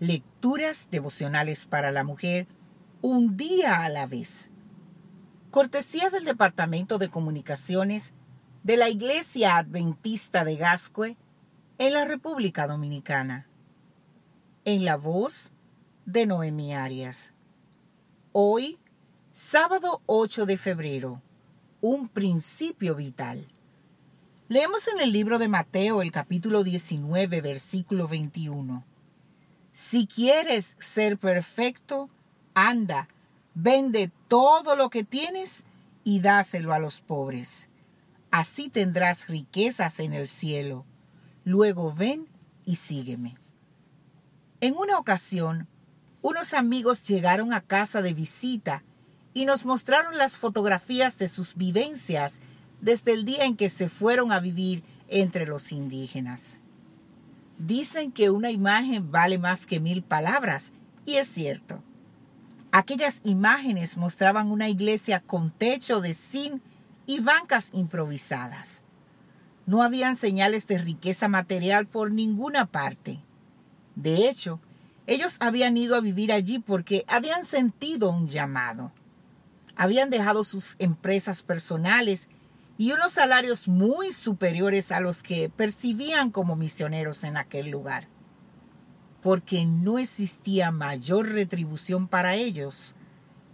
Lecturas devocionales para la mujer, un día a la vez. Cortesía del Departamento de Comunicaciones de la Iglesia Adventista de Gascue en la República Dominicana. En la voz de Noemi Arias. Hoy, sábado 8 de febrero, un principio vital. Leemos en el libro de Mateo el capítulo 19, versículo 21. Si quieres ser perfecto, anda, vende todo lo que tienes y dáselo a los pobres. Así tendrás riquezas en el cielo. Luego ven y sígueme. En una ocasión, unos amigos llegaron a casa de visita y nos mostraron las fotografías de sus vivencias desde el día en que se fueron a vivir entre los indígenas. Dicen que una imagen vale más que mil palabras, y es cierto. Aquellas imágenes mostraban una iglesia con techo de zinc y bancas improvisadas. No habían señales de riqueza material por ninguna parte. De hecho, ellos habían ido a vivir allí porque habían sentido un llamado. Habían dejado sus empresas personales y unos salarios muy superiores a los que percibían como misioneros en aquel lugar, porque no existía mayor retribución para ellos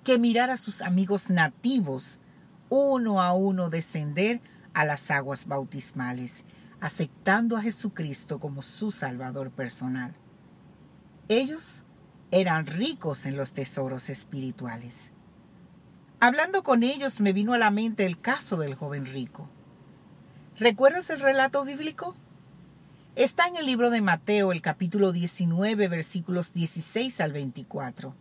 que mirar a sus amigos nativos uno a uno descender a las aguas bautismales, aceptando a Jesucristo como su Salvador personal. Ellos eran ricos en los tesoros espirituales. Hablando con ellos me vino a la mente el caso del joven rico. ¿Recuerdas el relato bíblico? Está en el libro de Mateo, el capítulo 19, versículos 16 al 24.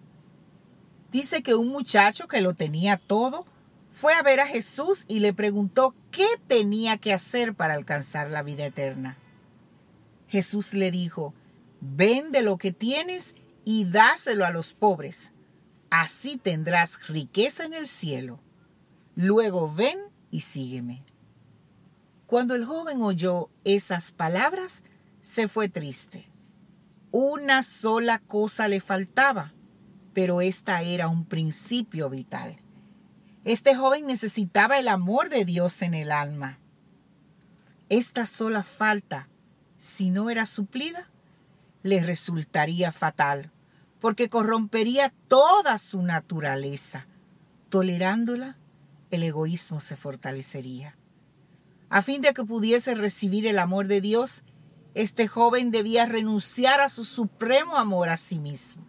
Dice que un muchacho que lo tenía todo fue a ver a Jesús y le preguntó qué tenía que hacer para alcanzar la vida eterna. Jesús le dijo, vende lo que tienes y dáselo a los pobres así tendrás riqueza en el cielo. Luego ven y sígueme. Cuando el joven oyó esas palabras, se fue triste. Una sola cosa le faltaba, pero esta era un principio vital. Este joven necesitaba el amor de Dios en el alma. Esta sola falta, si no era suplida, le resultaría fatal porque corrompería toda su naturaleza. Tolerándola, el egoísmo se fortalecería. A fin de que pudiese recibir el amor de Dios, este joven debía renunciar a su supremo amor a sí mismo.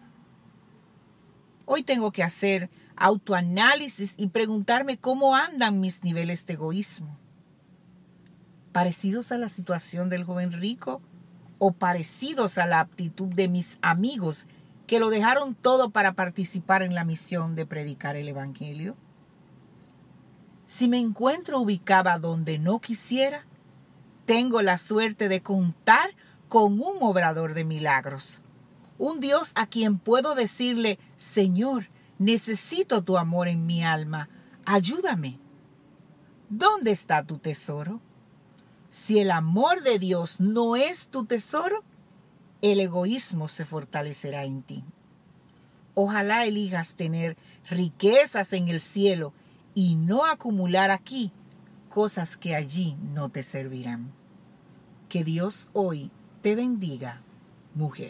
Hoy tengo que hacer autoanálisis y preguntarme cómo andan mis niveles de egoísmo. ¿Parecidos a la situación del joven rico o parecidos a la aptitud de mis amigos que lo dejaron todo para participar en la misión de predicar el Evangelio? Si me encuentro ubicada donde no quisiera, tengo la suerte de contar con un obrador de milagros, un Dios a quien puedo decirle, Señor, necesito tu amor en mi alma, ayúdame. ¿Dónde está tu tesoro? Si el amor de Dios no es tu tesoro, el egoísmo se fortalecerá en ti. Ojalá elijas tener riquezas en el cielo y no acumular aquí cosas que allí no te servirán. Que Dios hoy te bendiga, mujer.